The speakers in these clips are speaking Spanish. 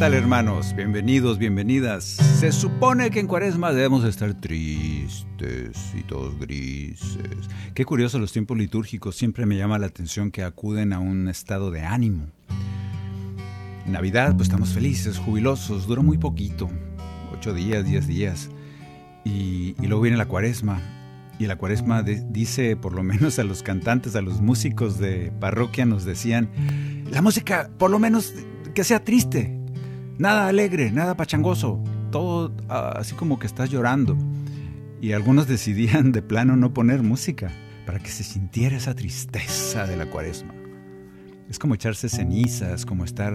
Tal hermanos? Bienvenidos, bienvenidas. Se supone que en cuaresma debemos estar tristes y todos grises. Qué curioso los tiempos litúrgicos, siempre me llama la atención que acuden a un estado de ánimo. En Navidad pues estamos felices, jubilosos, duró muy poquito, ocho días, diez días. Y, y luego viene la cuaresma. Y la cuaresma de- dice, por lo menos a los cantantes, a los músicos de parroquia nos decían, la música por lo menos que sea triste, nada alegre, nada pachangoso, todo ah, así como que estás llorando. Y algunos decidían de plano no poner música para que se sintiera esa tristeza de la cuaresma. Es como echarse cenizas, como estar,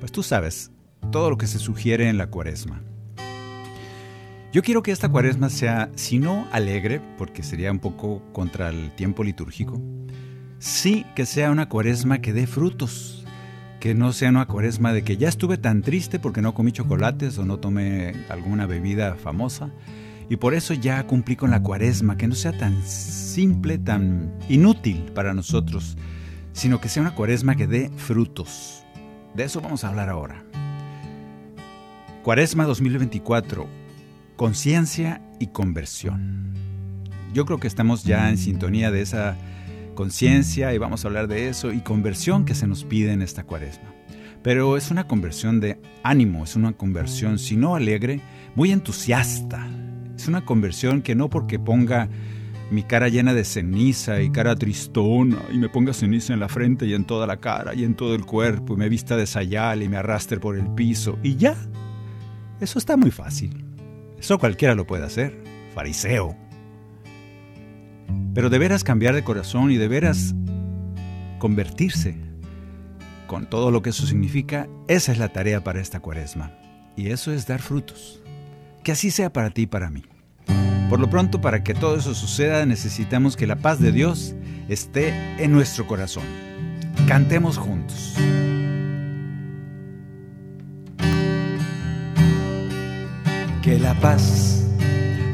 pues tú sabes, todo lo que se sugiere en la cuaresma. Yo quiero que esta cuaresma sea, si no alegre, porque sería un poco contra el tiempo litúrgico, sí que sea una cuaresma que dé frutos, que no sea una cuaresma de que ya estuve tan triste porque no comí chocolates o no tomé alguna bebida famosa y por eso ya cumplí con la cuaresma, que no sea tan simple, tan inútil para nosotros, sino que sea una cuaresma que dé frutos. De eso vamos a hablar ahora. Cuaresma 2024, conciencia y conversión. Yo creo que estamos ya en sintonía de esa conciencia y vamos a hablar de eso y conversión que se nos pide en esta cuaresma. Pero es una conversión de ánimo, es una conversión, si no alegre, muy entusiasta. Es una conversión que no porque ponga mi cara llena de ceniza y cara tristona y me ponga ceniza en la frente y en toda la cara y en todo el cuerpo y me vista de sayal y me arrastre por el piso y ya. Eso está muy fácil. Eso cualquiera lo puede hacer. Fariseo. Pero de veras cambiar de corazón y de veras convertirse con todo lo que eso significa, esa es la tarea para esta cuaresma. Y eso es dar frutos. Que así sea para ti y para mí. Por lo pronto, para que todo eso suceda, necesitamos que la paz de Dios esté en nuestro corazón. Cantemos juntos. Que la paz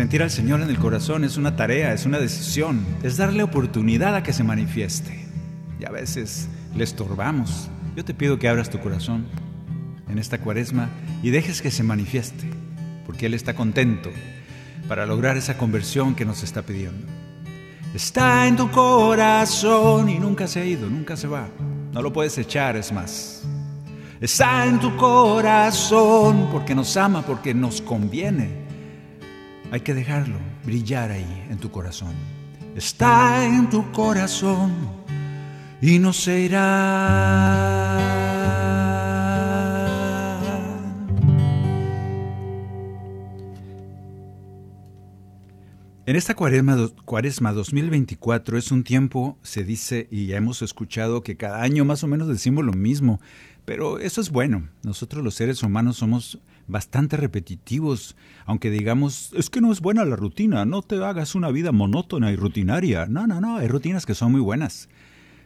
Sentir al Señor en el corazón es una tarea, es una decisión, es darle oportunidad a que se manifieste. Y a veces le estorbamos. Yo te pido que abras tu corazón en esta cuaresma y dejes que se manifieste, porque Él está contento para lograr esa conversión que nos está pidiendo. está en tu corazón y Nunca se ha ido, nunca se va. No lo puedes echar, es más. está en tu corazón Porque nos ama, porque nos conviene. Hay que dejarlo brillar ahí en tu corazón. está en tu corazón y no se irá. En esta cuaresma, cuaresma 2024 es un tiempo, se dice, y ya hemos escuchado que cada año más o menos decimos lo mismo, pero eso es bueno. Nosotros los seres humanos somos bastante repetitivos, aunque digamos, es que no es buena la rutina, no te hagas una vida monótona y rutinaria. No, no, no, hay rutinas que son muy buenas.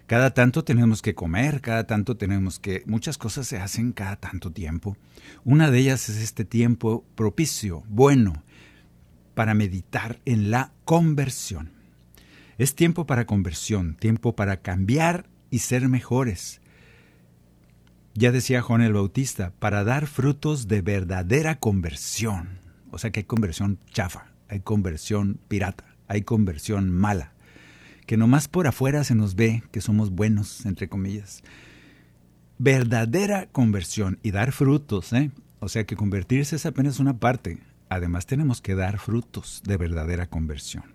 Cada tanto tenemos que comer, cada tanto tenemos que... Muchas cosas se hacen cada tanto tiempo. Una de ellas es este tiempo propicio, bueno, para meditar en la conversión. Es tiempo para conversión, tiempo para cambiar y ser mejores. Ya decía Juan el Bautista, para dar frutos de verdadera conversión. O sea que hay conversión chafa, hay conversión pirata, hay conversión mala, que nomás por afuera se nos ve que somos buenos, entre comillas. Verdadera conversión y dar frutos, ¿eh? O sea que convertirse es apenas una parte. Además tenemos que dar frutos de verdadera conversión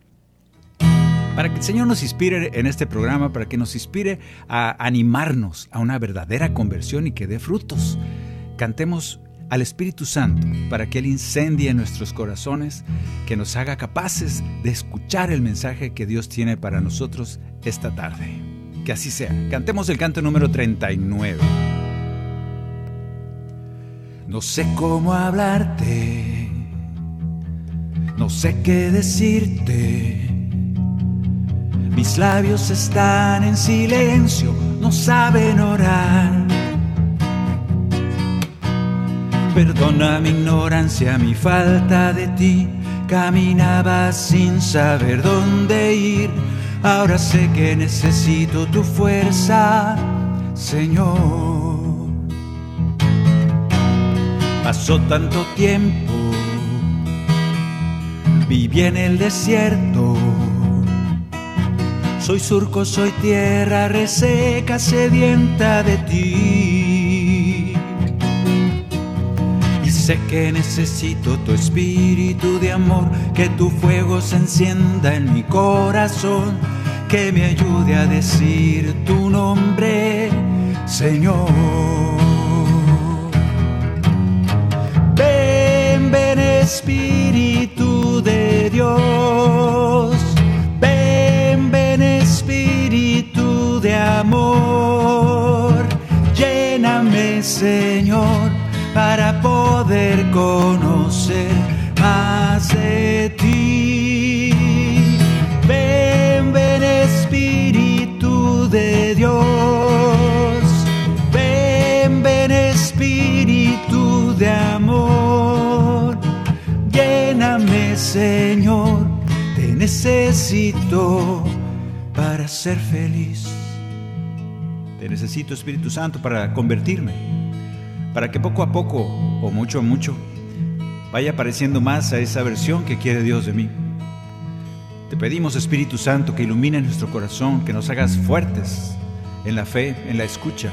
para que el Señor nos inspire en este programa, para que nos inspire a animarnos a una verdadera conversión y que dé frutos. Cantemos al Espíritu Santo para que Él incendie nuestros corazones, que nos haga capaces de escuchar el mensaje que Dios tiene para nosotros esta tarde. Que así sea. Cantemos el canto número 39. No sé cómo hablarte, no sé qué decirte mis labios están en silencio, no saben orar. Perdona mi ignorancia, mi falta de ti. Caminaba sin saber dónde ir. Ahora sé que necesito tu fuerza, Señor. Pasó tanto tiempo, viví en el desierto soy surco, soy tierra reseca, sedienta de ti. Y sé que necesito tu espíritu de amor, que tu fuego se encienda en mi corazón, que me ayude a decir tu nombre, Señor. Ven, ven Espíritu de Dios amor. Lléname, Señor, para poder conocer más de ti. Ven, ven, Espíritu de Dios. Ven, ven, Espíritu de amor. Lléname, Señor, te necesito para ser feliz. Necesito, Espíritu Santo, para convertirme, para que poco a poco, o mucho a mucho, vaya apareciendo más a esa versión que quiere Dios de mí. Te pedimos, Espíritu Santo, que ilumine nuestro corazón, que nos hagas fuertes en la fe, en la escucha,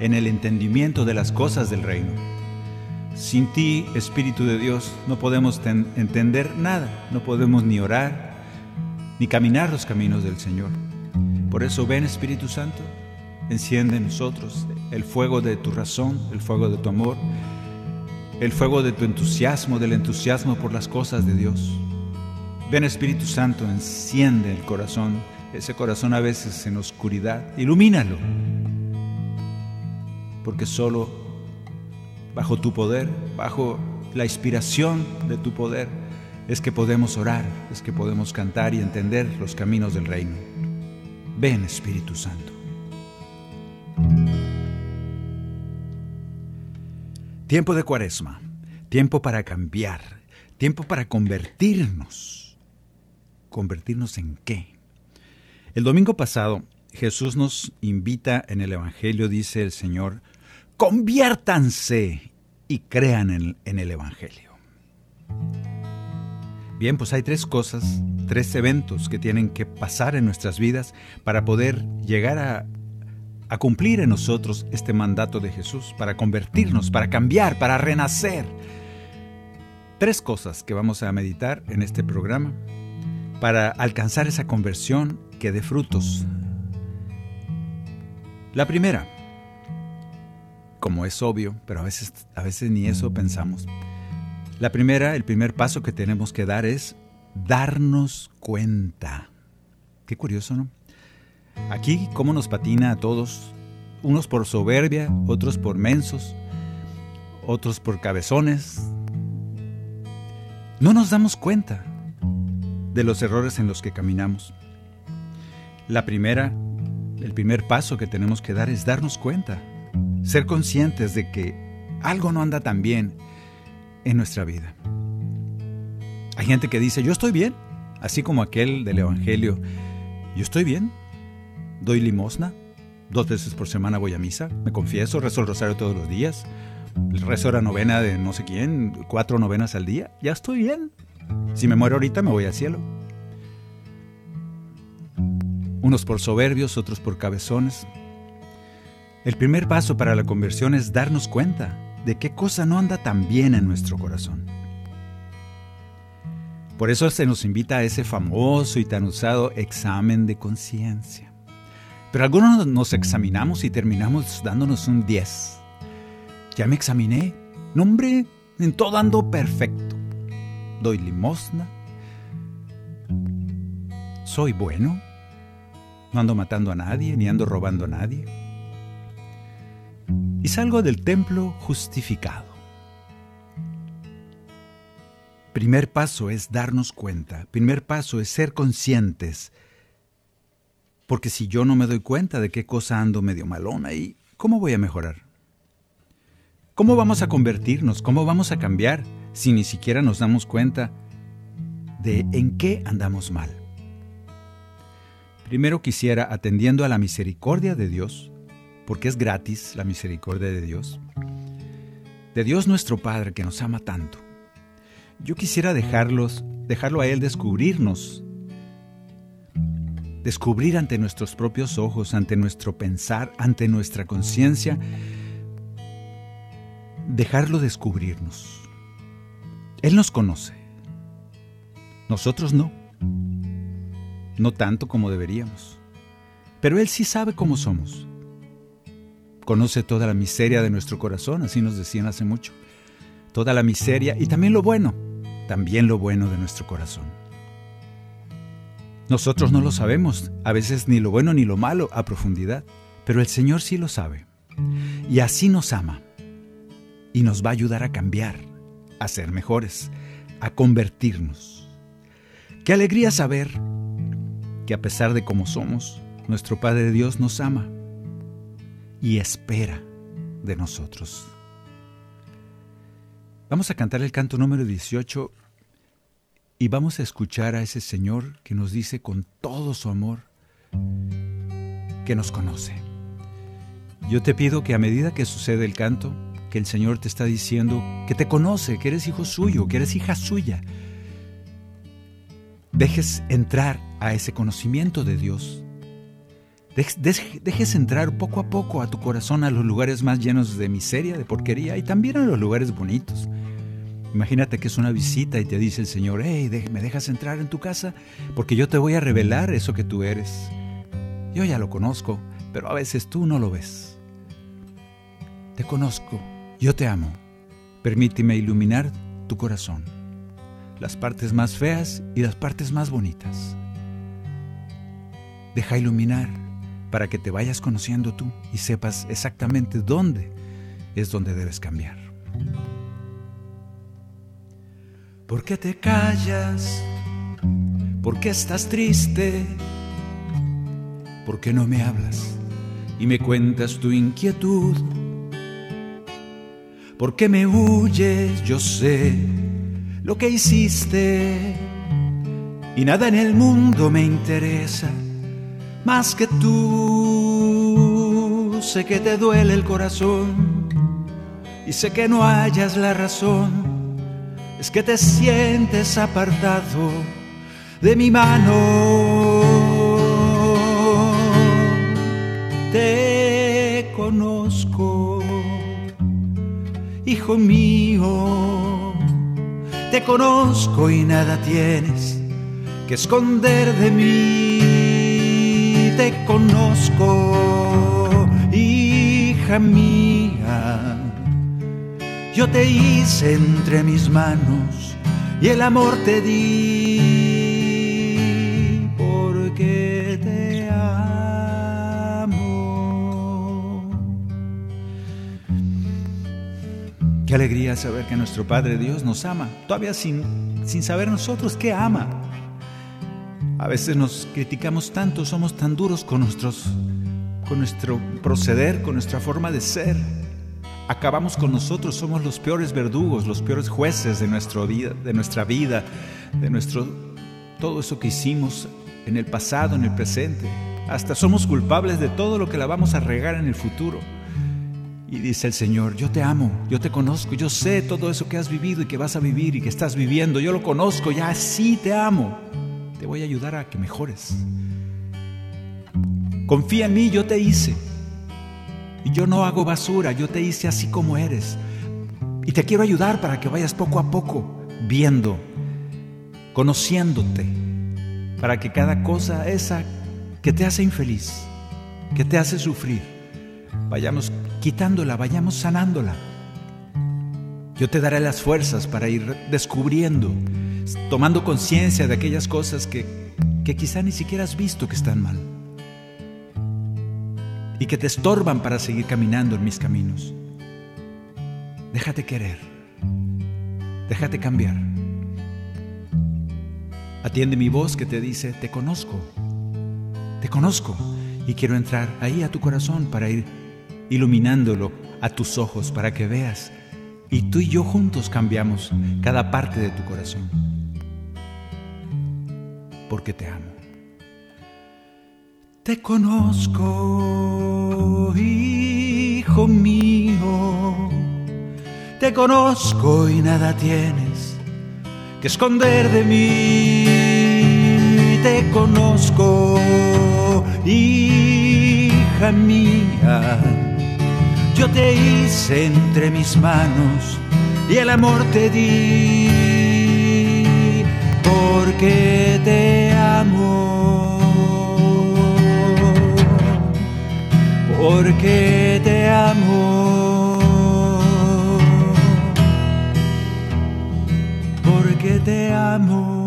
en el entendimiento de las cosas del reino. Sin ti, Espíritu de Dios, no podemos entender nada, no podemos ni orar, ni caminar los caminos del Señor. Por eso ven Espíritu Santo, enciende en nosotros el fuego de tu razón, el fuego de tu amor, el fuego de tu entusiasmo, del entusiasmo por las cosas de Dios. Ven Espíritu Santo, enciende el corazón, ese corazón a veces en oscuridad, ilumínalo, porque solo bajo tu poder, bajo la inspiración de tu poder, es que podemos orar, es que podemos cantar y entender los caminos del reino. Ven Espíritu Santo. Tiempo de cuaresma, tiempo para cambiar, tiempo para convertirnos. ¿Convertirnos en qué? El domingo pasado Jesús nos invita en el Evangelio, dice el Señor, conviértanse y crean en, el Evangelio. Bien, pues hay tres cosas, tres eventos que tienen que pasar en nuestras vidas para poder llegar a, cumplir en nosotros este mandato de Jesús, para convertirnos, para cambiar, para renacer. Tres cosas que vamos a meditar en este programa para alcanzar esa conversión que dé frutos. La primera, como es obvio, pero a veces, a veces ni eso pensamos, la primera, el primer paso que tenemos que dar es darnos cuenta. Qué curioso, ¿no? Aquí, cómo nos patina a todos, unos por soberbia, otros por mensos, otros por cabezones, no nos damos cuenta de los errores en los que caminamos. La primera, el primer paso que tenemos que dar es darnos cuenta, ser conscientes de que algo no anda tan bien en nuestra vida. Hay gente que dice, yo estoy bien, así como aquel del Evangelio, yo estoy bien, doy limosna, dos veces por semana voy a misa, me confieso, rezo el rosario todos los días, rezo la novena de no sé quién, cuatro novenas al día, ya estoy bien. Si me muero ahorita me voy al cielo. Unos por soberbios, otros por cabezones. El primer paso para la conversión es darnos cuenta de qué cosa no anda tan bien en nuestro corazón. Por eso se nos invita a ese famoso y tan usado examen de conciencia. Pero algunos nos examinamos y terminamos dándonos un 10. Ya me examiné. nombre en todo ando perfecto. Doy limosna. Soy bueno. No ando matando a nadie, ni ando robando a nadie. Y salgo del templo justificado. Primer paso es darnos cuenta. Primer paso es ser conscientes. Porque si yo no me doy cuenta de qué cosa ando medio malona, ¿y cómo voy a mejorar? ¿Cómo vamos a convertirnos? ¿Cómo vamos a cambiar si ni siquiera nos damos cuenta de en qué andamos mal? Primero quisiera, atendiendo a la misericordia de Dios, porque es gratis la misericordia de Dios, de Dios nuestro Padre que nos ama tanto, yo quisiera dejarlos, dejarlo a Él descubrirnos, descubrir ante nuestros propios ojos, ante nuestro pensar, ante nuestra conciencia, dejarlo descubrirnos. Él nos conoce. Nosotros no. No tanto como deberíamos. Pero Él sí sabe cómo somos. Conoce toda la miseria de nuestro corazón, así nos decían hace mucho. Toda la miseria y también lo bueno, también lo bueno de nuestro corazón. Nosotros no lo sabemos, a veces ni lo bueno ni lo malo a profundidad, pero el Señor sí lo sabe. Y así nos ama y nos va a ayudar a cambiar, a ser mejores, a convertirnos. Qué alegría saber que a pesar de cómo somos, nuestro Padre Dios nos ama y espera de nosotros. Vamos a cantar el canto número 18 y vamos a escuchar a ese Señor que nos dice con todo su amor que nos conoce. Yo te pido que a medida que sucede el canto, que el Señor te está diciendo que te conoce, que eres hijo suyo, que eres hija suya. Dejes entrar a ese conocimiento de Dios. Dejes entrar poco a poco a tu corazón a los lugares más llenos de miseria, de porquería y también a los lugares bonitos. Imagínate que es una visita y te dice el Señor, hey, ¿me dejas entrar en tu casa? Porque yo te voy a revelar eso que tú eres. Yo ya lo conozco, pero a veces tú no lo ves. Te conozco, yo te amo. Permíteme iluminar tu corazón, las partes más feas y las partes más bonitas. Deja iluminar para que te vayas conociendo tú y sepas exactamente dónde es donde debes cambiar. ¿Por qué te callas? ¿Por qué estás triste? ¿Por qué no me hablas y me cuentas tu inquietud? ¿Por qué me huyes? Yo sé lo que hiciste y nada en el mundo me interesa más que tú. Sé que te duele el corazón y sé que no hayas la razón. Es que te sientes apartado de mi mano. Te conozco hijo mío, te conozco y nada tienes que esconder de mí, te conozco, hija mía, yo te hice entre mis manos y el amor te di porque te Qué alegría saber que nuestro Padre Dios nos ama, todavía sin sin saber nosotros qué ama. A veces nos criticamos tanto, somos tan duros con, nuestros, con nuestro proceder, con nuestra forma de ser. Acabamos con nosotros, somos los peores verdugos, los peores jueces de, nuestra vida, de nuestra vida, de nuestro, todo eso que hicimos en el pasado, en el presente. Hasta somos culpables de todo lo que la vamos a regar en el futuro. Y dice el Señor, yo te amo, yo te conozco, yo sé todo eso que has vivido y que vas a vivir y que estás viviendo, yo lo conozco, ya sí te amo te voy a ayudar a que mejores. Confía en mí, yo te hice. Yo no hago basura, yo te hice así como eres. Y te quiero ayudar para que vayas poco a poco viendo, conociéndote, para que cada cosa esa que te hace infeliz, que te hace sufrir, vayamos quitándola, vayamos sanándola. Yo te daré las fuerzas para ir descubriendo tomando conciencia de aquellas cosas que, que quizá ni siquiera has visto que están mal y que te estorban para seguir caminando en mis caminos. Déjate querer, déjate cambiar. Atiende mi voz que te dice, te conozco, te conozco y quiero entrar ahí a tu corazón para ir iluminándolo a tus ojos para que veas y tú y yo juntos cambiamos cada parte de tu corazón porque te amo. Te conozco, hijo mío, te conozco y nada tienes que esconder de mí. Te conozco, hija mía, yo te hice entre mis manos y el amor te di porque te amo, porque te amo, porque te amo.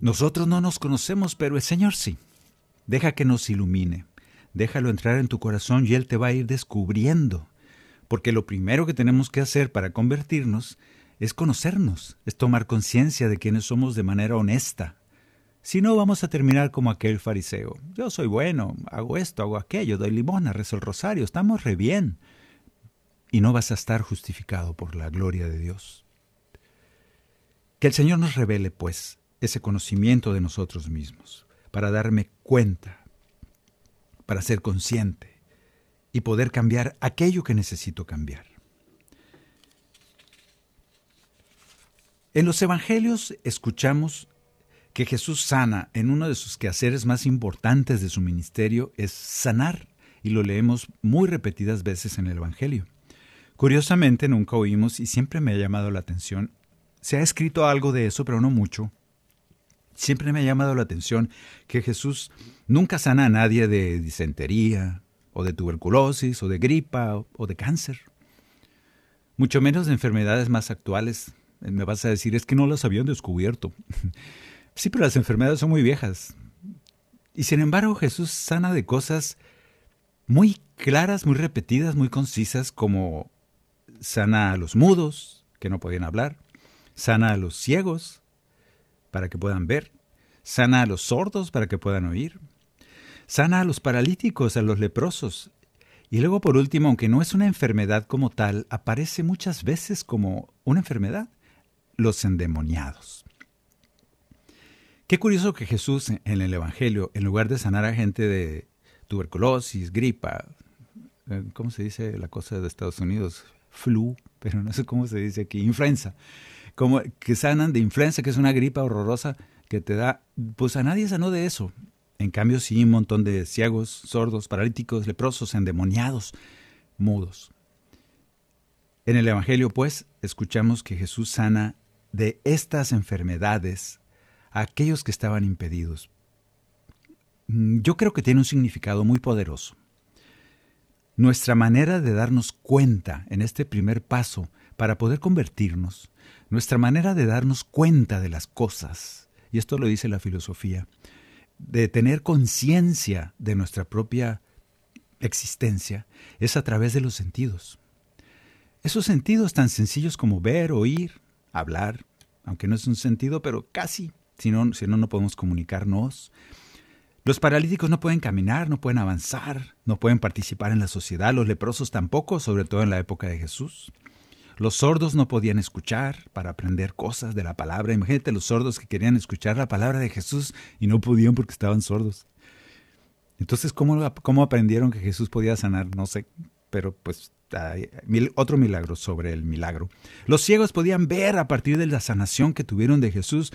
Nosotros no nos conocemos, pero el Señor sí. Deja que nos ilumine. Déjalo entrar en tu corazón y Él te va a ir descubriendo. Porque lo primero que tenemos que hacer para convertirnos es conocernos, es tomar conciencia de quiénes somos de manera honesta. Si no, vamos a terminar como aquel fariseo. Yo soy bueno, hago esto, hago aquello, doy limona, rezo el rosario, estamos re bien. Y no vas a estar justificado por la gloria de Dios. Que el Señor nos revele, pues, ese conocimiento de nosotros mismos para darme cuenta, para ser consciente y poder cambiar aquello que necesito cambiar. En los Evangelios escuchamos que Jesús sana en uno de sus quehaceres más importantes de su ministerio es sanar, y lo leemos muy repetidas veces en el Evangelio. Curiosamente nunca oímos, y siempre me ha llamado la atención, se ha escrito algo de eso, pero no mucho, Siempre me ha llamado la atención que Jesús nunca sana a nadie de disentería, o de tuberculosis, o de gripa, o de cáncer. Mucho menos de enfermedades más actuales. Me vas a decir, es que no las habían descubierto. sí, pero las enfermedades son muy viejas. Y sin embargo Jesús sana de cosas muy claras, muy repetidas, muy concisas, como sana a los mudos, que no podían hablar, sana a los ciegos, para que puedan ver, sana a los sordos para que puedan oír, sana a los paralíticos, a los leprosos. Y luego, por último, aunque no es una enfermedad como tal, aparece muchas veces como una enfermedad, los endemoniados. Qué curioso que Jesús en el Evangelio, en lugar de sanar a gente de tuberculosis, gripa, eh, ¿cómo se dice la cosa de Estados Unidos? Flu, pero no sé cómo se dice aquí, influenza como que sanan de influenza, que es una gripa horrorosa que te da, pues a nadie sanó de eso. En cambio, sí, un montón de ciegos, sordos, paralíticos, leprosos, endemoniados, mudos. En el Evangelio, pues, escuchamos que Jesús sana de estas enfermedades a aquellos que estaban impedidos. Mm, yo creo que tiene un significado muy poderoso. Nuestra manera de darnos cuenta en este primer paso para poder convertirnos nuestra manera de darnos cuenta de las cosas, y esto lo dice la filosofía, de tener conciencia de nuestra propia existencia es a través de los sentidos. Esos sentidos tan sencillos como ver, oír, hablar, aunque no es un sentido, pero casi, si no, si no, no podemos comunicarnos. Los paralíticos no pueden caminar, no pueden avanzar, no pueden participar en la sociedad, los leprosos tampoco, sobre todo en la época de Jesús. Los sordos no podían escuchar para aprender cosas de la palabra. Imagínate los sordos que querían escuchar la palabra de Jesús y no podían porque estaban sordos. Entonces, ¿cómo, cómo aprendieron que Jesús podía sanar? No sé, pero pues otro milagro sobre el milagro. Los ciegos podían ver a partir de la sanación que tuvieron de Jesús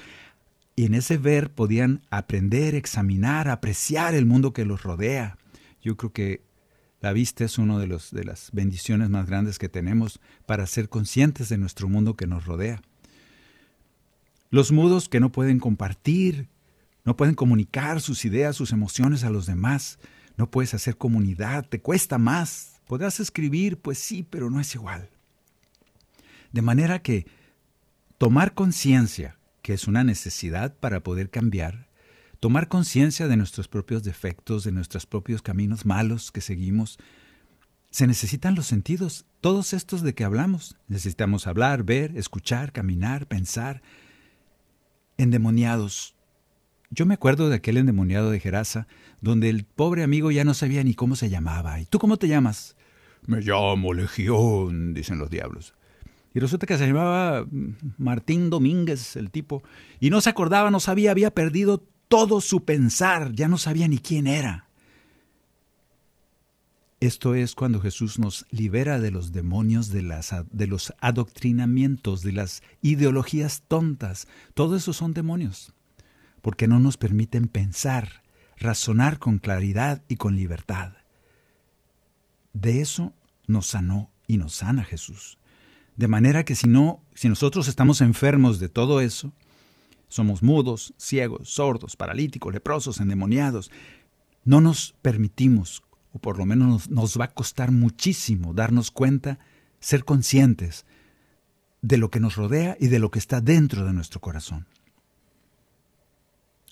y en ese ver podían aprender, examinar, apreciar el mundo que los rodea. Yo creo que la vista es una de, de las bendiciones más grandes que tenemos para ser conscientes de nuestro mundo que nos rodea. Los mudos que no pueden compartir, no pueden comunicar sus ideas, sus emociones a los demás, no puedes hacer comunidad, te cuesta más, Podrás escribir, pues sí, pero no es igual. De manera que tomar conciencia, que es una necesidad para poder cambiar, tomar conciencia de nuestros propios defectos, de nuestros propios caminos malos que seguimos, se necesitan los sentidos, todos estos de que hablamos. Necesitamos hablar, ver, escuchar, caminar, pensar. Endemoniados. Yo me acuerdo de aquel endemoniado de Gerasa, donde el pobre amigo ya no sabía ni cómo se llamaba. ¿Y tú cómo te llamas? Me llamo Legión, dicen los diablos. Y resulta que se llamaba Martín Domínguez, el tipo, y no se acordaba, no sabía, había perdido todo su pensar, ya no sabía ni quién era. Esto es cuando Jesús nos libera de los demonios, de, las, de los adoctrinamientos, de las ideologías tontas. Todo eso son demonios, porque no nos permiten pensar, razonar con claridad y con libertad. De eso nos sanó y nos sana Jesús. De manera que si no, si nosotros estamos enfermos de todo eso, somos mudos, ciegos, sordos, paralíticos, leprosos, endemoniados, no nos permitimos, o por lo menos nos, nos va a costar muchísimo darnos cuenta, ser conscientes de lo que nos rodea y de lo que está dentro de nuestro corazón.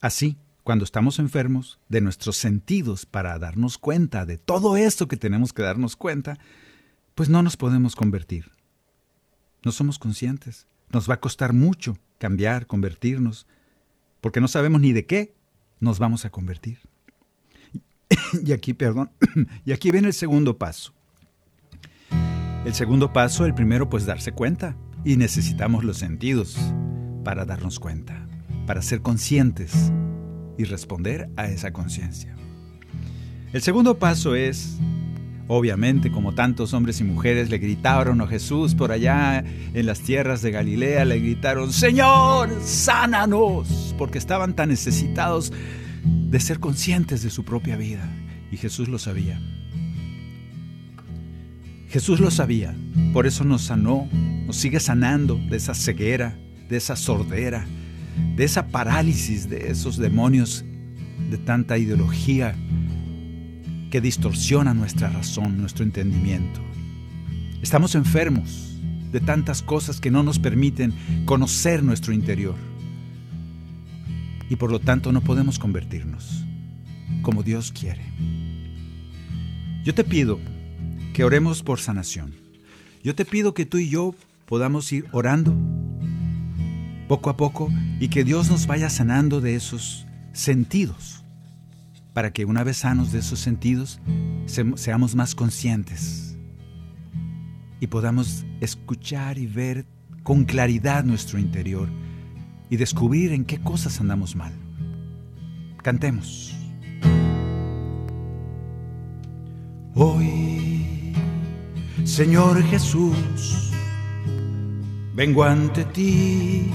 Así, cuando estamos enfermos, de nuestros sentidos para darnos cuenta de todo esto que tenemos que darnos cuenta, pues no nos podemos convertir. No somos conscientes. Nos va a costar mucho cambiar, convertirnos, porque no sabemos ni de qué nos vamos a convertir. Y aquí, perdón, y aquí viene el segundo paso. El segundo paso, el primero, pues darse cuenta. Y necesitamos los sentidos para darnos cuenta, para ser conscientes y responder a esa conciencia. El segundo paso es, obviamente, como tantos hombres y mujeres le gritaron a Jesús por allá en las tierras de Galilea, le gritaron, Señor, sánanos, porque estaban tan necesitados de ser conscientes de su propia vida. Y Jesús lo sabía. Jesús lo sabía, por eso nos sanó, nos sigue sanando de esa ceguera, de esa sordera, de esa parálisis de esos demonios, de tanta ideología que distorsiona nuestra razón, nuestro entendimiento. Estamos enfermos de tantas cosas que no nos permiten conocer nuestro interior. Y por lo tanto no podemos convertirnos como Dios quiere. Yo te pido que oremos por sanación. Yo te pido que tú y yo podamos ir orando poco a poco y que Dios nos vaya sanando de esos sentidos, para que una vez sanos de esos sentidos seamos más conscientes y podamos escuchar y ver con claridad nuestro interior y descubrir en qué cosas andamos mal. Cantemos. Hoy, Señor Jesús, vengo ante ti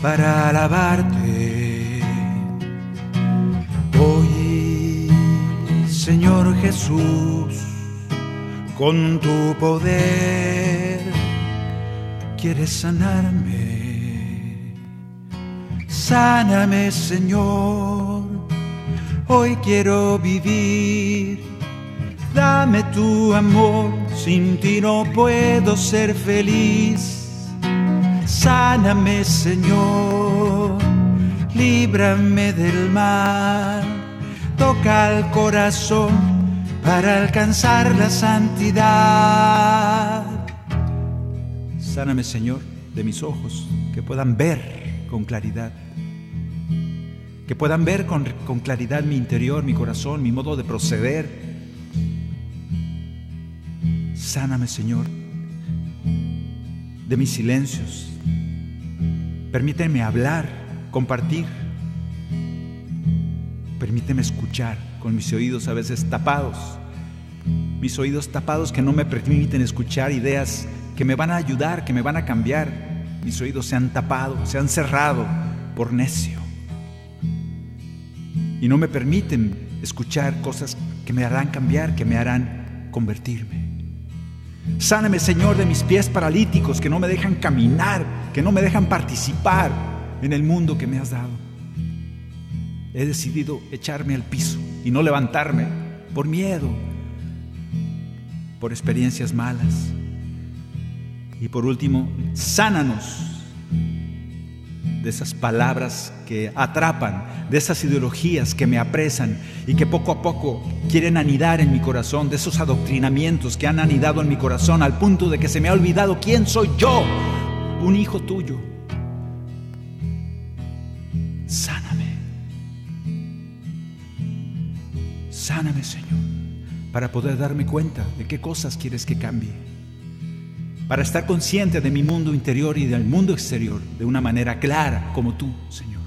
para alabarte. Jesús, con tu poder quieres sanarme. Sáname, Señor, hoy quiero vivir. Dame tu amor, sin ti no puedo ser feliz. Sáname, Señor, líbrame del mal, toca el corazón para alcanzar la santidad. Sáname, Señor, de mis ojos, que puedan ver con claridad. Que puedan ver con, claridad mi interior, mi corazón, mi modo de proceder. Sáname, Señor, de mis silencios. Permíteme hablar, compartir. Permíteme escuchar con mis oídos a veces tapados. Mis oídos tapados que no me permiten escuchar ideas que me van a ayudar, que me van a cambiar. Mis oídos se han tapado, se han cerrado por necio. Y no me permiten escuchar cosas que me harán cambiar, que me harán convertirme. Sáname, Señor, de mis pies paralíticos que no me dejan caminar, que no me dejan participar en el mundo que me has dado. He decidido echarme al piso y no levantarme por miedo, por experiencias malas, y por último, sánanos de esas palabras que atrapan, de esas ideologías que me apresan y que poco a poco quieren anidar en mi corazón, de esos adoctrinamientos que han anidado en mi corazón al punto de que se me ha olvidado quién soy yo, un hijo tuyo. Sáname. Sáname, Señor, para poder darme cuenta de qué cosas quieres que cambie para estar consciente de mi mundo interior y del mundo exterior de una manera clara como tú, Señor.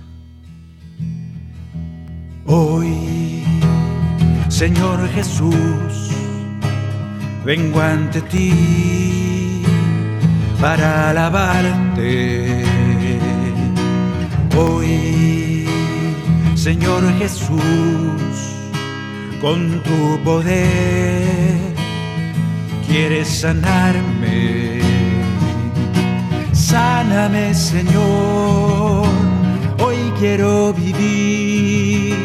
Hoy, Señor Jesús, vengo ante ti para alabarte. Hoy, Señor Jesús, con tu poder quieres sanarme Sáname, Señor, hoy quiero vivir.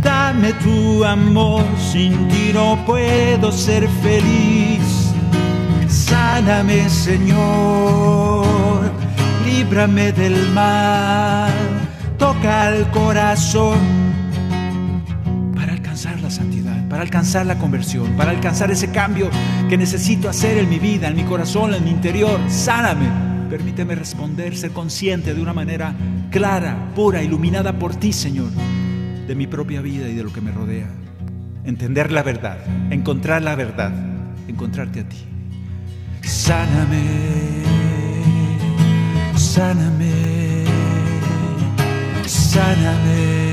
Dame tu amor, sin ti no puedo ser feliz. Sáname, Señor, líbrame del mal. Toca el corazón alcanzar la santidad, para alcanzar la conversión, para alcanzar ese cambio que necesito hacer en mi vida, en mi corazón, en mi interior. Sáname Permíteme responder, ser consciente de una manera clara, pura, iluminada por ti, Señor, de mi propia vida y de lo que me rodea. Entender la verdad, encontrar la verdad, encontrarte a ti. Sáname, sáname, sáname.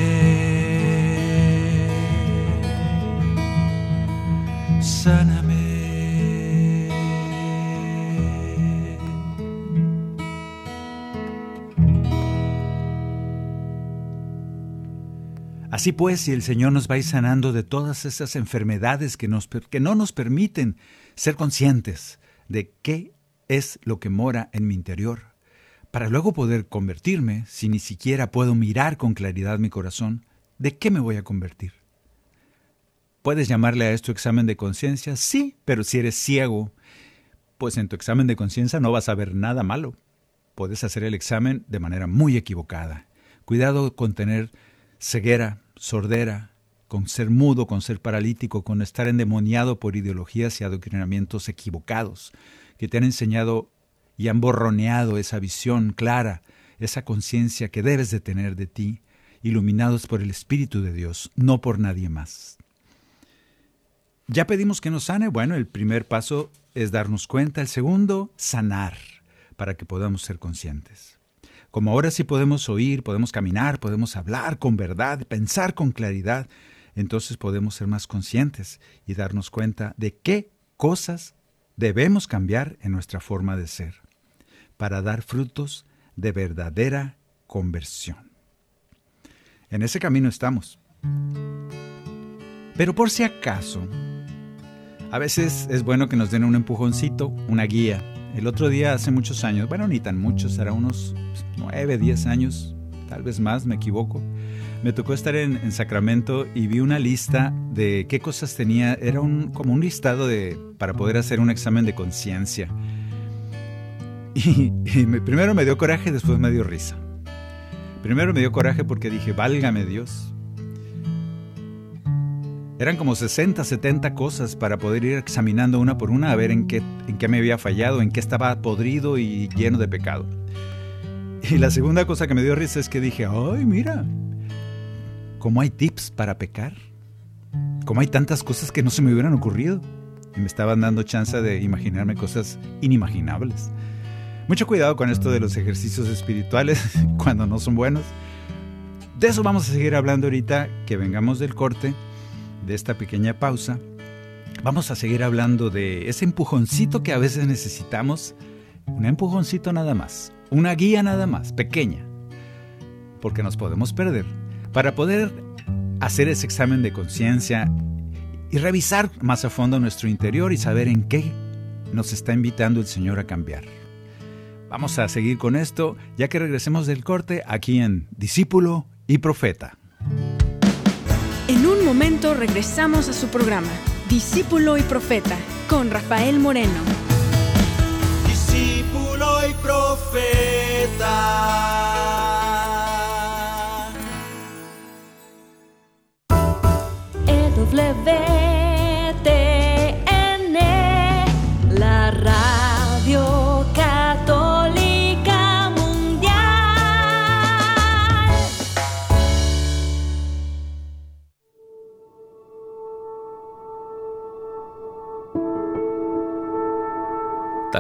Sáname. Así pues, si el Señor nos va sanando de todas esas enfermedades que, nos, que no nos permiten ser conscientes de qué es lo que mora en mi interior, para luego poder convertirme, si ni siquiera puedo mirar con claridad mi corazón, ¿de qué me voy a convertir? ¿Puedes llamarle a esto examen de conciencia? Sí, pero si eres ciego, pues en tu examen de conciencia no vas a ver nada malo. Puedes hacer el examen de manera muy equivocada. Cuidado con tener ceguera sordera, con ser mudo, con ser paralítico, con estar endemoniado por ideologías y adoctrinamientos equivocados, que te han enseñado y han borroneado esa visión clara, esa conciencia que debes de tener de ti, iluminados por el Espíritu de Dios, no por nadie más. Ya pedimos que nos sane. Bueno, el primer paso es darnos cuenta. El segundo, sanar, para que podamos ser conscientes. Como ahora sí podemos oír, podemos caminar, podemos hablar con verdad, pensar con claridad, entonces podemos ser más conscientes y darnos cuenta de qué cosas debemos cambiar en nuestra forma de ser para dar frutos de verdadera conversión. En ese camino estamos. Pero por si acaso, a veces es bueno que nos den un empujoncito, una guía, el otro día, hace muchos años, bueno, ni tan muchos, era unos 9, 10 años, tal vez más, me equivoco. Me tocó estar en, Sacramento y vi una lista de qué cosas tenía. Era un, como un listado de, para poder hacer un examen de conciencia. Y, primero me dio coraje, después me dio risa. Primero me dio coraje porque dije, válgame Dios. Eran como 60, 70 cosas para poder ir examinando una por una a ver en qué, en qué me había fallado, en qué estaba podrido y lleno de pecado. Y la segunda cosa que me dio risa es que dije, ay, mira, cómo hay tips para pecar. Cómo hay tantas cosas que no se me hubieran ocurrido. Y me estaban dando chance de imaginarme cosas inimaginables. Mucho cuidado con esto de los ejercicios espirituales cuando no son buenos. De eso vamos a seguir hablando ahorita que vengamos del corte de esta pequeña pausa, vamos a seguir hablando de ese empujoncito que a veces necesitamos, un empujoncito nada más, una guía nada más, pequeña, porque nos podemos perder, para poder hacer ese examen de conciencia y revisar más a fondo nuestro interior y saber en qué nos está invitando el Señor a cambiar. Vamos a seguir con esto ya que regresemos del corte aquí en Discípulo y Profeta. Momento regresamos a su programa, Discípulo y Profeta, con Rafael Moreno.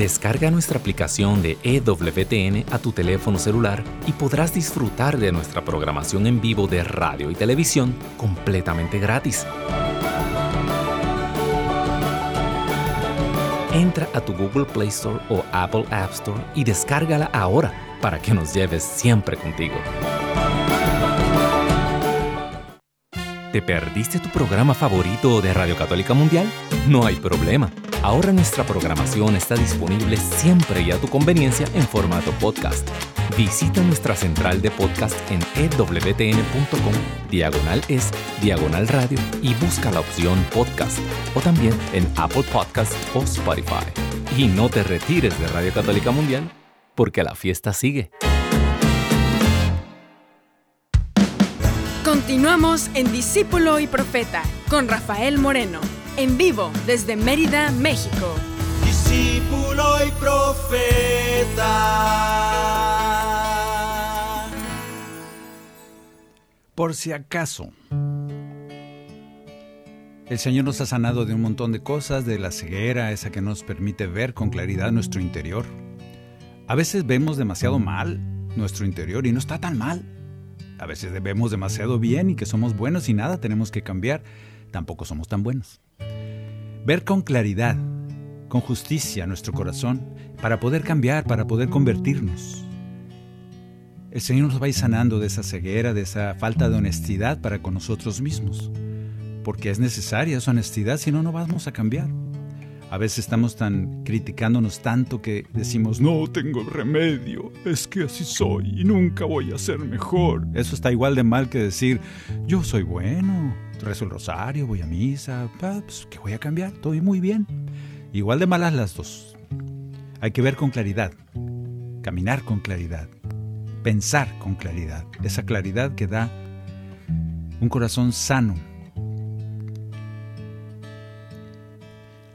Descarga nuestra aplicación de EWTN a tu teléfono celular y podrás disfrutar de nuestra programación en vivo de radio y televisión completamente gratis. Entra a tu Google Play Store o Apple App Store y descárgala ahora para que nos lleves siempre contigo. ¿Te perdiste tu programa favorito de Radio Católica Mundial? No hay problema. Ahora nuestra programación está disponible siempre y a tu conveniencia en formato podcast. Visita nuestra central de podcast en ewtn.com, diagonal es, diagonal radio y busca la opción podcast o también en Apple Podcast o Spotify. Y no te retires de Radio Católica Mundial porque la fiesta sigue. Continuamos en Discípulo y Profeta con Rafael Moreno, en vivo desde Mérida, México. Discípulo y Profeta. Por si acaso, el Señor nos ha sanado de un montón de cosas, de la ceguera, esa que nos permite ver con claridad nuestro interior. A veces vemos demasiado mal nuestro interior y no está tan mal. A veces vemos demasiado bien y que somos buenos y nada tenemos que cambiar. Tampoco somos tan buenos. Ver con claridad, con justicia nuestro corazón para poder cambiar, para poder convertirnos. El Señor nos va a ir sanando de esa ceguera, de esa falta de honestidad para con nosotros mismos. Porque es necesaria esa honestidad, si no, no vamos a cambiar. A veces estamos tan criticándonos tanto que decimos, no tengo remedio, es que así soy y nunca voy a ser mejor. Eso está igual de mal que decir, yo soy bueno, rezo el rosario, voy a misa, pues, ¿qué voy a cambiar? Estoy muy bien. Igual de malas las dos. Hay que ver con claridad, caminar con claridad, pensar con claridad, esa claridad que da un corazón sano,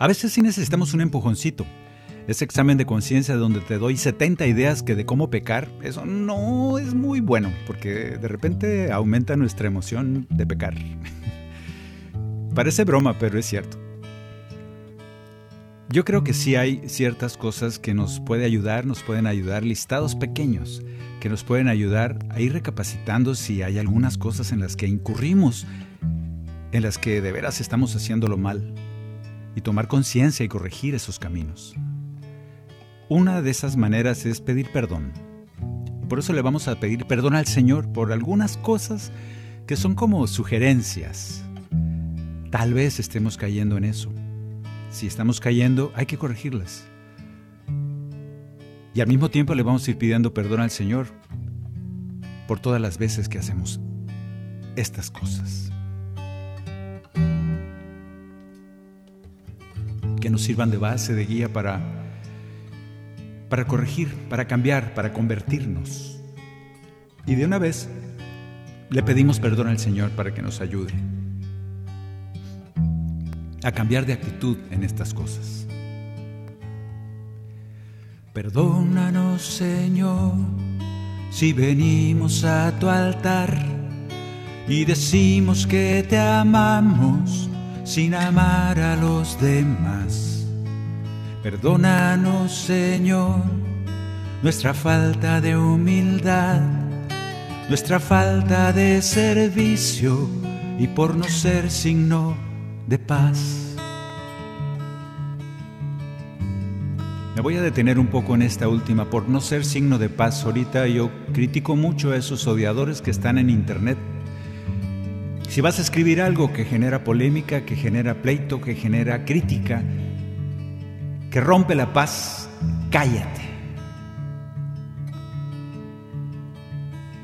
A veces sí necesitamos un empujoncito. ese examen de conciencia donde te doy 70 ideas que de cómo pecar, eso no es muy bueno, porque de repente aumenta nuestra emoción de pecar. Parece broma, pero es cierto. Yo creo que sí hay ciertas cosas que nos puede ayudar, nos pueden ayudar, listados pequeños, que nos pueden ayudar a ir recapacitando si hay algunas cosas en las que incurrimos, en las que de veras estamos haciéndolo mal, y tomar conciencia y corregir esos caminos. Una de esas maneras es pedir perdón. Por eso le vamos a pedir perdón al Señor por algunas cosas que son como sugerencias. Tal vez estemos cayendo en eso. Si estamos cayendo, hay que corregirlas. Y al mismo tiempo le vamos a ir pidiendo perdón al Señor por todas las veces que hacemos estas cosas. Que nos sirvan de base, de guía para, para corregir, para cambiar, para convertirnos. Y de una vez le pedimos perdón al Señor para que nos ayude a cambiar de actitud en estas cosas. Perdónanos, Señor, si venimos a tu altar y decimos que te amamos sin amar a los demás. Perdónanos, Señor, nuestra falta de humildad, nuestra falta de servicio y por no ser signo de paz. Me voy a detener un poco en esta última por no ser signo de paz. Ahorita yo critico mucho a esos odiadores que están en internet. Si vas a escribir algo que genera polémica, que genera pleito, que genera crítica, que rompe la paz, cállate.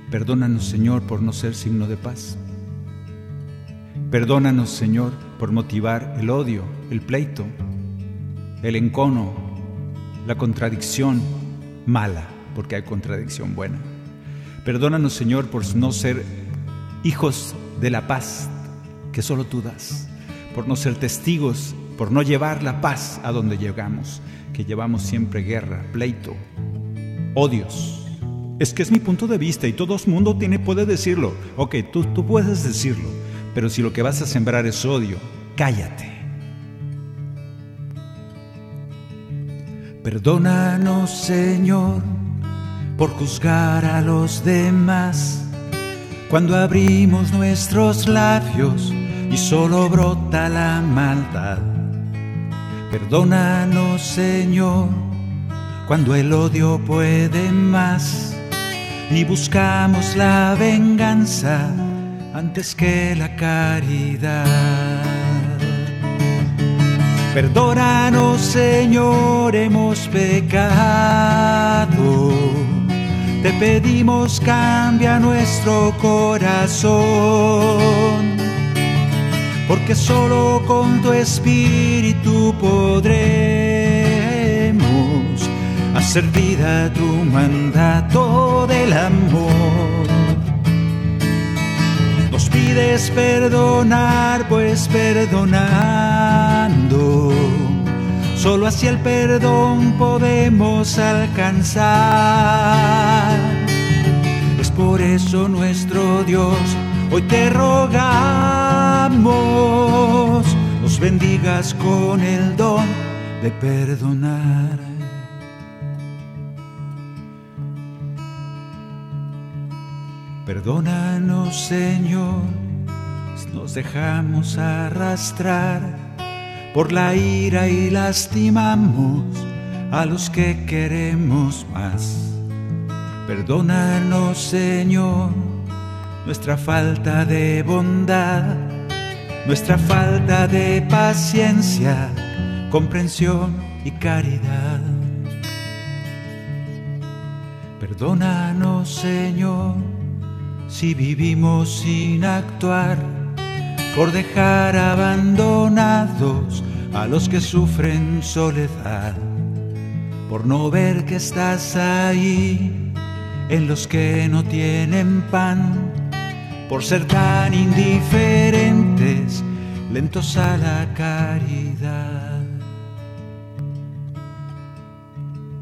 Perdónanos, Señor, por no ser signo de paz. Perdónanos, Señor, por motivar el odio, el pleito, el encono, la contradicción mala, porque hay contradicción buena. Perdónanos, Señor, por no ser hijos de la paz que solo tú das, por no ser testigos, por no llevar la paz a donde llegamos, que llevamos siempre guerra, pleito, odios. Es que es mi punto de vista y todo el mundo tiene, puede decirlo. Ok, tú, tú puedes decirlo pero si lo que vas a sembrar es odio, cállate. Perdónanos, Señor, por juzgar a los demás. Cuando abrimos nuestros labios y solo brota la maldad. Perdónanos, Señor, cuando el odio puede más y buscamos la venganza antes que la caridad. Perdónanos, Señor, hemos pecado. Te pedimos cambia nuestro corazón, porque solo con tu espíritu podremos hacer vida tu mandato del amor. Pides perdonar, pues perdonando, solo así el perdón podemos alcanzar. Es por eso nuestro Dios, hoy te rogamos, nos bendigas con el don de perdonar. Perdónanos, Señor, si nos dejamos arrastrar por la ira y lastimamos a los que queremos más. Perdónanos, Señor, nuestra falta de bondad, nuestra falta de paciencia, comprensión y caridad. Perdónanos, Señor si vivimos sin actuar, por dejar abandonados a los que sufren soledad, por no ver que estás ahí en los que no tienen pan, por ser tan indiferentes, lentos a la caridad.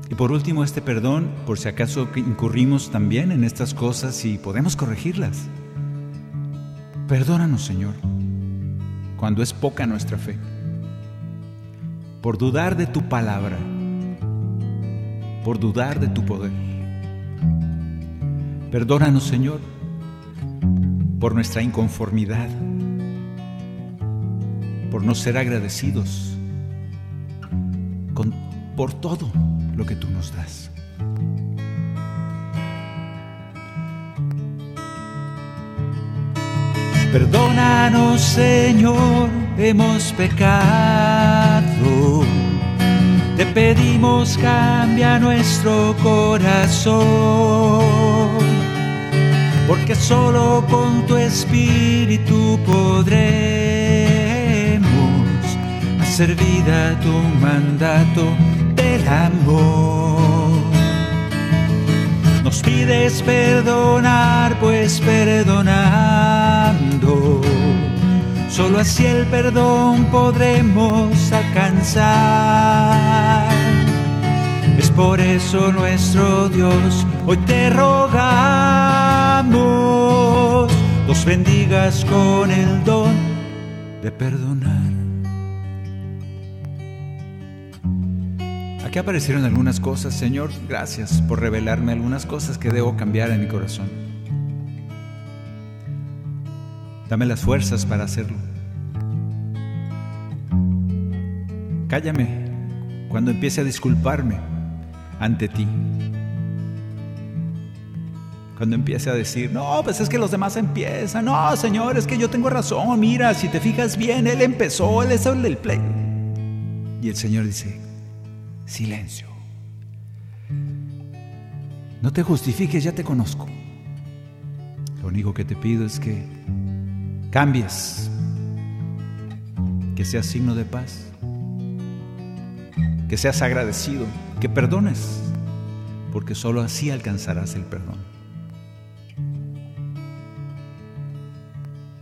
Y por último, este perdón, por si acaso incurrimos también en estas cosas y podemos corregirlas. Perdónanos, Señor, cuando es poca nuestra fe, por dudar de tu palabra, por dudar de tu poder. Perdónanos, Señor, por nuestra inconformidad, por no ser agradecidos con, por todo lo que tú nos das. Perdónanos, Señor, hemos pecado. Te pedimos cambia nuestro corazón, porque solo con tu espíritu podremos hacer vida tu mandato del amor. Nos pides perdonar, pues perdonando, solo así el perdón podremos alcanzar. Es por eso nuestro Dios, hoy te rogamos, nos bendigas con el don de perdonar. Aquí aparecieron algunas cosas, Señor, gracias por revelarme algunas cosas que debo cambiar en mi corazón. Dame las fuerzas para hacerlo. Cállame cuando empiece a disculparme ante ti. Cuando empiece a decir, no, pues es que los demás empiezan. No, Señor, es que yo tengo razón. Mira, si te fijas bien, Él empezó, Él es el del. Y el Señor dice, silencio. No te justifiques, ya te conozco. Lo único que te pido es que cambies, que seas signo de paz, que seas agradecido, que perdones, porque sólo así alcanzarás el perdón.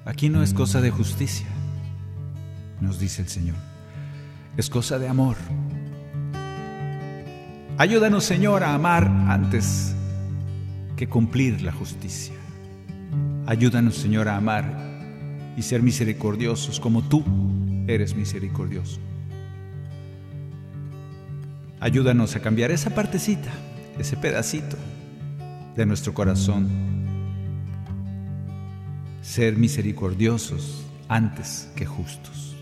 Aquí no es cosa de justicia, nos dice el Señor, es cosa de amor. Ayúdanos, Señor, a amar antes que cumplir la justicia. Ayúdanos, Señor, a amar y ser misericordiosos como tú eres misericordioso. Ayúdanos a cambiar esa partecita, ese pedacito de nuestro corazón. Ser misericordiosos antes que justos.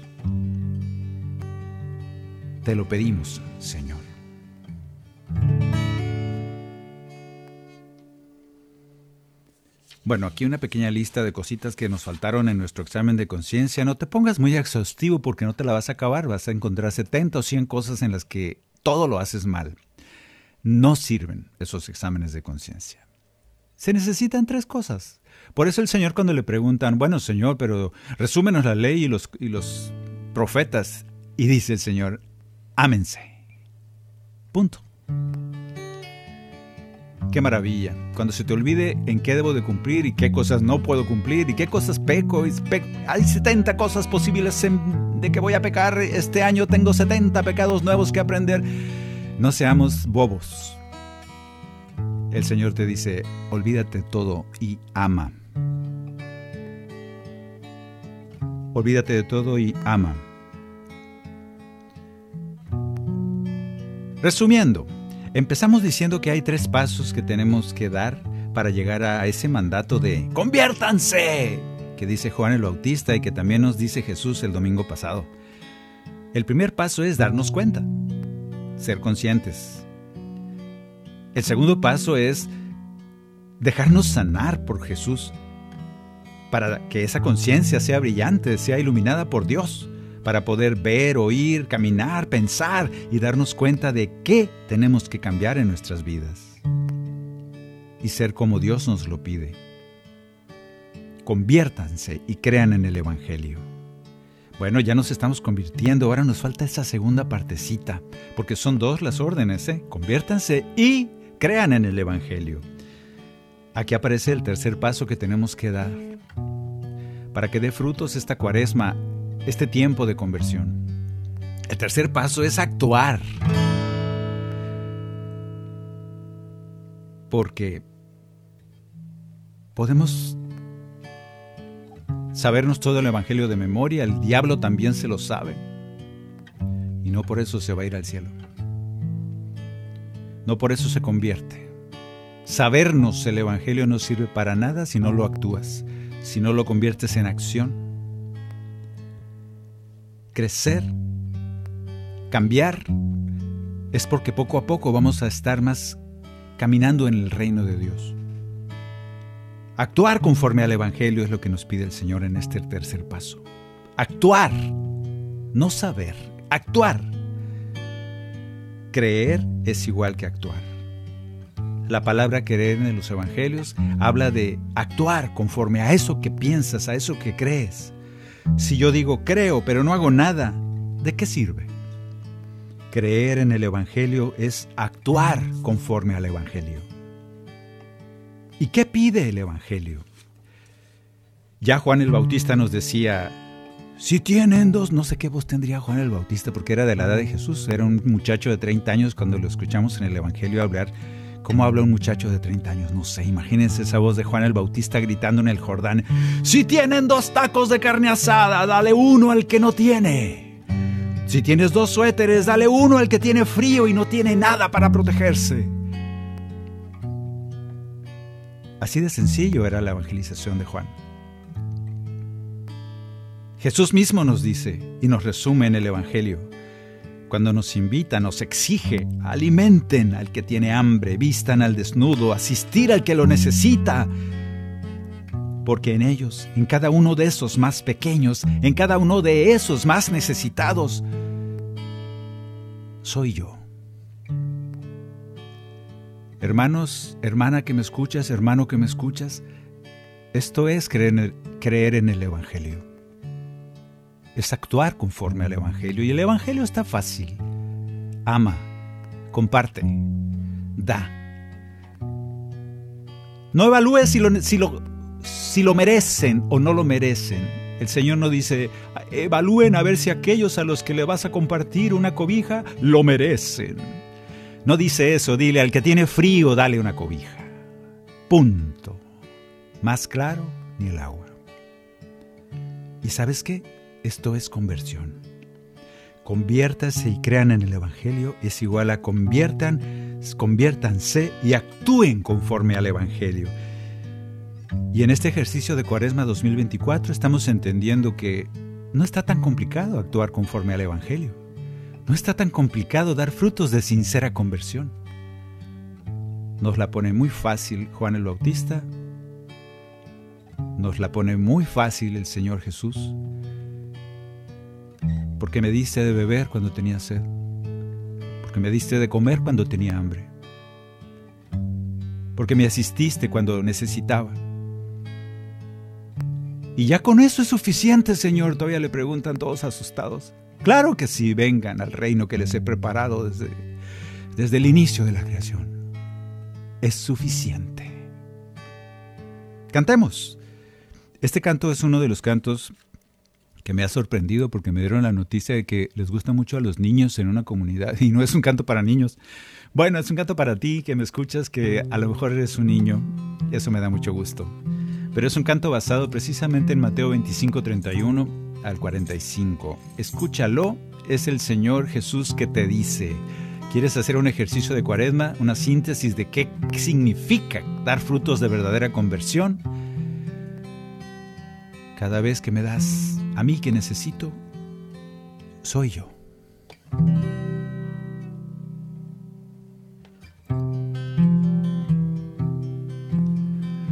Te lo pedimos, Señor. Bueno, aquí una pequeña lista de cositas que nos faltaron en nuestro examen de conciencia. No te pongas muy exhaustivo porque no te la vas a acabar. Vas a encontrar 70 o 100 cosas en las que todo lo haces mal. No sirven esos exámenes de conciencia. Se necesitan tres cosas. Por eso el Señor cuando le preguntan, bueno Señor, pero resúmenos la ley y los, y los profetas, y dice el Señor, ámense. Punto. Qué maravilla. Cuando se te olvide en qué debo de cumplir y qué cosas no puedo cumplir y qué cosas peco. Hay 70 cosas posibles de que voy a pecar. Este año tengo 70 pecados nuevos que aprender. No seamos bobos. El Señor te dice, olvídate todo y ama. Olvídate de todo y ama. Resumiendo, Empezamos diciendo que hay tres pasos que tenemos que dar para llegar a ese mandato de conviértanse, que dice Juan el Bautista y que también nos dice Jesús el domingo pasado. El primer paso es darnos cuenta, ser conscientes. El segundo paso es dejarnos sanar por Jesús, para que esa conciencia sea brillante, sea iluminada por Dios para poder ver, oír, caminar, pensar y darnos cuenta de qué tenemos que cambiar en nuestras vidas. Y ser como Dios nos lo pide. Conviértanse y crean en el Evangelio. Bueno, ya nos estamos convirtiendo, ahora nos falta esa segunda partecita, porque son dos las órdenes, ¿eh? Conviértanse y crean en el Evangelio. Aquí aparece el tercer paso que tenemos que dar. Para que dé frutos esta cuaresma, este tiempo de conversión. El tercer paso es actuar. porque podemos sabernos todo el Evangelio de memoria, el diablo también se lo sabe, y no por eso se va a ir al cielo. No por eso se convierte. Sabernos el Evangelio no sirve para nada si no lo actúas, si no lo conviertes en acción. Crecer, cambiar, es porque poco a poco vamos a estar más caminando en el reino de Dios. Actuar conforme al Evangelio es lo que nos pide el Señor en este tercer paso. Actuar, no saber, actuar. Creer es igual que actuar. La palabra creer en los Evangelios habla de actuar conforme a eso que piensas, a eso que crees. Si yo digo creo pero no hago nada, ¿de qué sirve? Creer en el Evangelio es actuar conforme al Evangelio. ¿Y qué pide el Evangelio? Ya Juan el Bautista nos decía, si tienen dos, no sé qué voz tendría Juan el Bautista, porque era de la edad de Jesús, era un muchacho de 30 años cuando lo escuchamos en el Evangelio hablar. ¿Cómo habla un muchacho de 30 años? No sé, imagínense esa voz de Juan el Bautista gritando en el Jordán, si tienen dos tacos de carne asada, dale uno al que no tiene. Si tienes dos suéteres, dale uno al que tiene frío y no tiene nada para protegerse. Así de sencillo era la evangelización de Juan. Jesús mismo nos dice y nos resume en el Evangelio. Cuando nos invita, nos exige, alimenten al que tiene hambre, vistan al desnudo, asistir al que lo necesita. Porque en ellos, en cada uno de esos más pequeños, en cada uno de esos más necesitados, soy yo. Hermanos, hermana que me escuchas, hermano que me escuchas, esto es creer en, el, creer en el Evangelio. Es actuar conforme al Evangelio. Y el Evangelio está fácil. Ama, comparte, da. No evalúes si lo, si lo, si lo merecen o no lo merecen. El Señor no dice, evalúen a ver si aquellos a los que le vas a compartir una cobija lo merecen. No dice eso, dile al que tiene frío, dale una cobija. Punto. Más claro ni el agua. ¿Y sabes qué? Esto es conversión. Conviértase y crean en el Evangelio es igual a conviertan, conviértanse y actúen conforme al Evangelio. Y en este ejercicio de Cuaresma 2024 estamos entendiendo que no está tan complicado actuar conforme al Evangelio. No está tan complicado dar frutos de sincera conversión. Nos la pone muy fácil Juan el Bautista. Nos la pone muy fácil el Señor Jesús. Porque me diste de beber cuando tenía sed. Porque me diste de comer cuando tenía hambre. Porque me asististe cuando necesitaba. Y ya con eso es suficiente, Señor. Todavía le preguntan todos asustados. Claro que sí, vengan al reino que les he preparado desde, desde el inicio de la creación. Es suficiente. Cantemos. Este canto es uno de los cantos que me ha sorprendido porque me dieron la noticia de que les gusta mucho a los niños en una comunidad y no es un canto para niños. Bueno, es un canto para ti que me escuchas que a lo mejor eres un niño. Eso me da mucho gusto. Pero es un canto basado precisamente en Mateo 25, 31 al 45. Escúchalo, es el Señor Jesús que te dice. ¿Quieres hacer un ejercicio de cuaresma? Una síntesis de qué significa dar frutos de verdadera conversión. Cada vez que me das a mí que necesito, soy yo.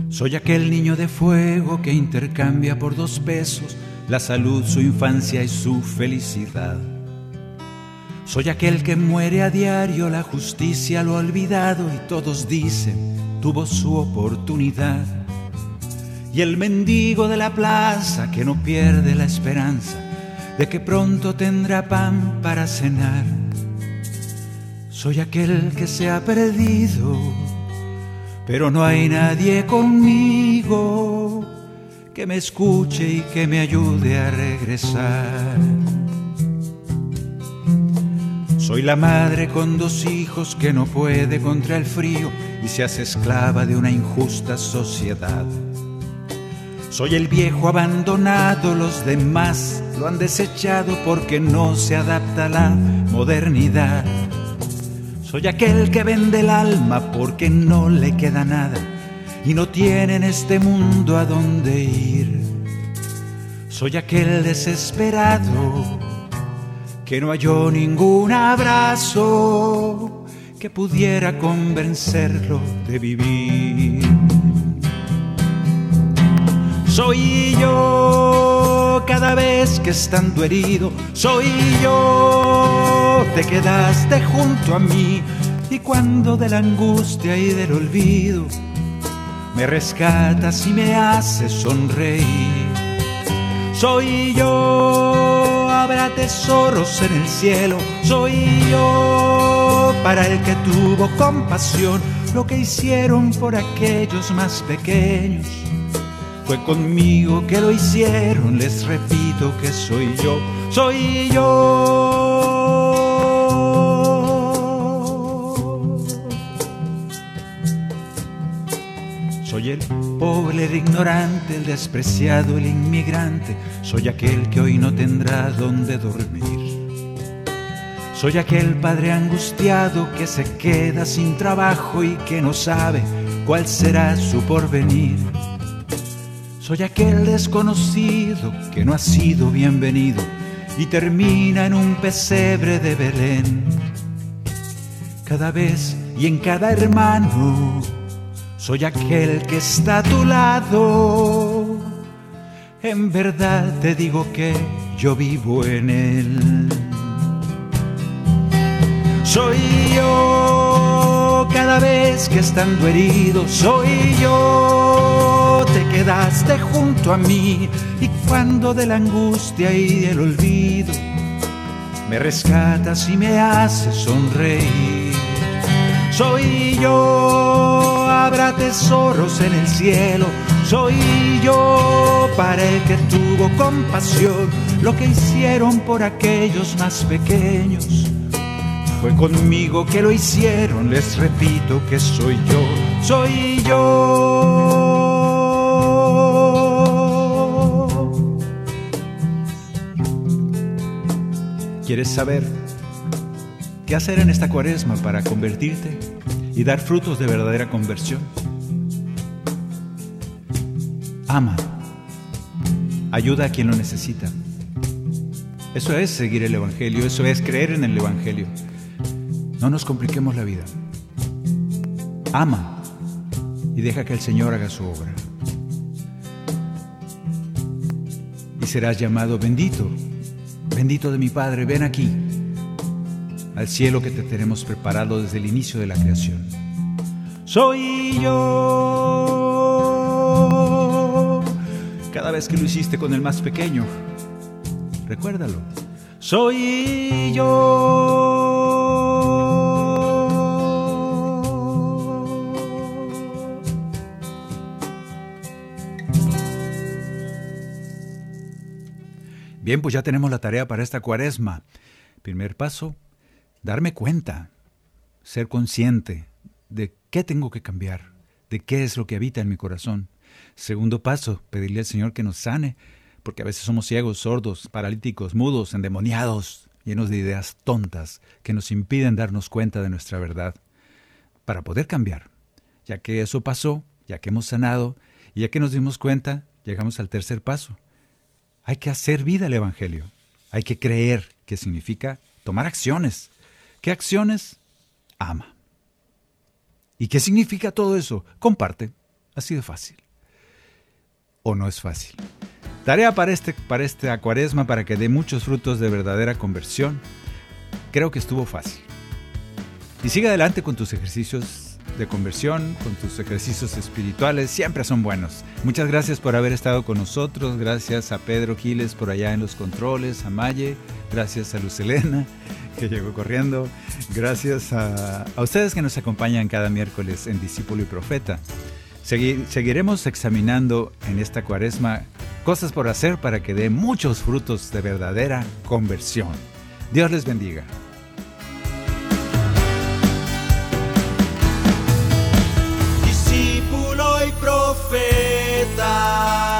Soy aquel niño de fuego que intercambia por dos pesos la salud, su infancia y su felicidad. Soy aquel que muere a diario, la justicia lo ha olvidado y todos dicen, tuvo su oportunidad. Y el mendigo de la plaza que no pierde la esperanza de que pronto tendrá pan para cenar. Soy aquel que se ha perdido, pero no hay nadie conmigo que me escuche y que me ayude a regresar. Soy la madre con dos hijos que no puede contra el frío y se hace esclava de una injusta sociedad. Soy el viejo abandonado, los demás lo han desechado porque no se adapta a la modernidad. Soy aquel que vende el alma porque no le queda nada y no tiene en este mundo a dónde ir. Soy aquel desesperado que no halló ningún abrazo que pudiera convencerlo de vivir. Soy yo cada vez que estando herido, soy yo, te quedaste junto a mí y cuando de la angustia y del olvido me rescatas y me haces sonreír. Soy yo, habrá tesoros en el cielo, soy yo para el que tuvo compasión, lo que hicieron por aquellos más pequeños. Fue conmigo que lo hicieron, les repito que soy yo, soy yo. Soy el pobre, el ignorante, el despreciado, el inmigrante. Soy aquel que hoy no tendrá donde dormir. Soy aquel padre angustiado que se queda sin trabajo y que no sabe cuál será su porvenir. Soy aquel desconocido que no ha sido bienvenido y termina en un pesebre de Belén. Cada vez y en cada hermano soy aquel que está a tu lado. En verdad te digo que yo vivo en él. Soy yo cada vez que estando herido, soy yo. Te quedaste junto a mí y cuando de la angustia y del olvido me rescatas y me haces sonreír. Soy yo, habrá tesoros en el cielo. Soy yo para el que tuvo compasión, lo que hicieron por aquellos más pequeños. Fue conmigo que lo hicieron, les repito que soy yo, soy yo. ¿Quieres saber qué hacer en esta cuaresma para convertirte y dar frutos de verdadera conversión? Ama, ayuda a quien lo necesita. Eso es seguir el Evangelio, eso es creer en el Evangelio. No nos compliquemos la vida. Ama y deja que el Señor haga su obra. Y serás llamado bendito, bendito de mi Padre, ven aquí, al cielo que te tenemos preparado desde el inicio de la creación. Soy yo. Cada vez que lo hiciste con el más pequeño, recuérdalo. Soy yo. Bien, pues ya tenemos la tarea para esta cuaresma. Primer paso, darme cuenta, ser consciente de qué tengo que cambiar, de qué es lo que habita en mi corazón. Segundo paso, pedirle al Señor que nos sane, porque a veces somos ciegos, sordos, paralíticos, mudos, endemoniados, llenos de ideas tontas que nos impiden darnos cuenta de nuestra verdad. Para poder cambiar, ya que eso pasó, ya que hemos sanado, y ya que nos dimos cuenta, llegamos al tercer paso. Hay que hacer vida el Evangelio. Hay que creer, que significa tomar acciones. ¿Qué acciones? Ama. ¿Y qué significa todo eso? Comparte. Así de fácil. ¿O no es fácil? Tarea para, este, para cuaresma para que dé muchos frutos de verdadera conversión. Creo que estuvo fácil. Y sigue adelante con tus ejercicios de conversión, con tus ejercicios espirituales, siempre son buenos. Muchas gracias por haber estado con nosotros, gracias a Pedro Giles por allá en los controles, a Maye, gracias a Lucelena que llegó corriendo, gracias a, ustedes que nos acompañan cada miércoles en Discípulo y Profeta. Segui, seguiremos examinando en esta cuaresma cosas por hacer para que dé muchos frutos de verdadera conversión. Dios les bendiga. profeta.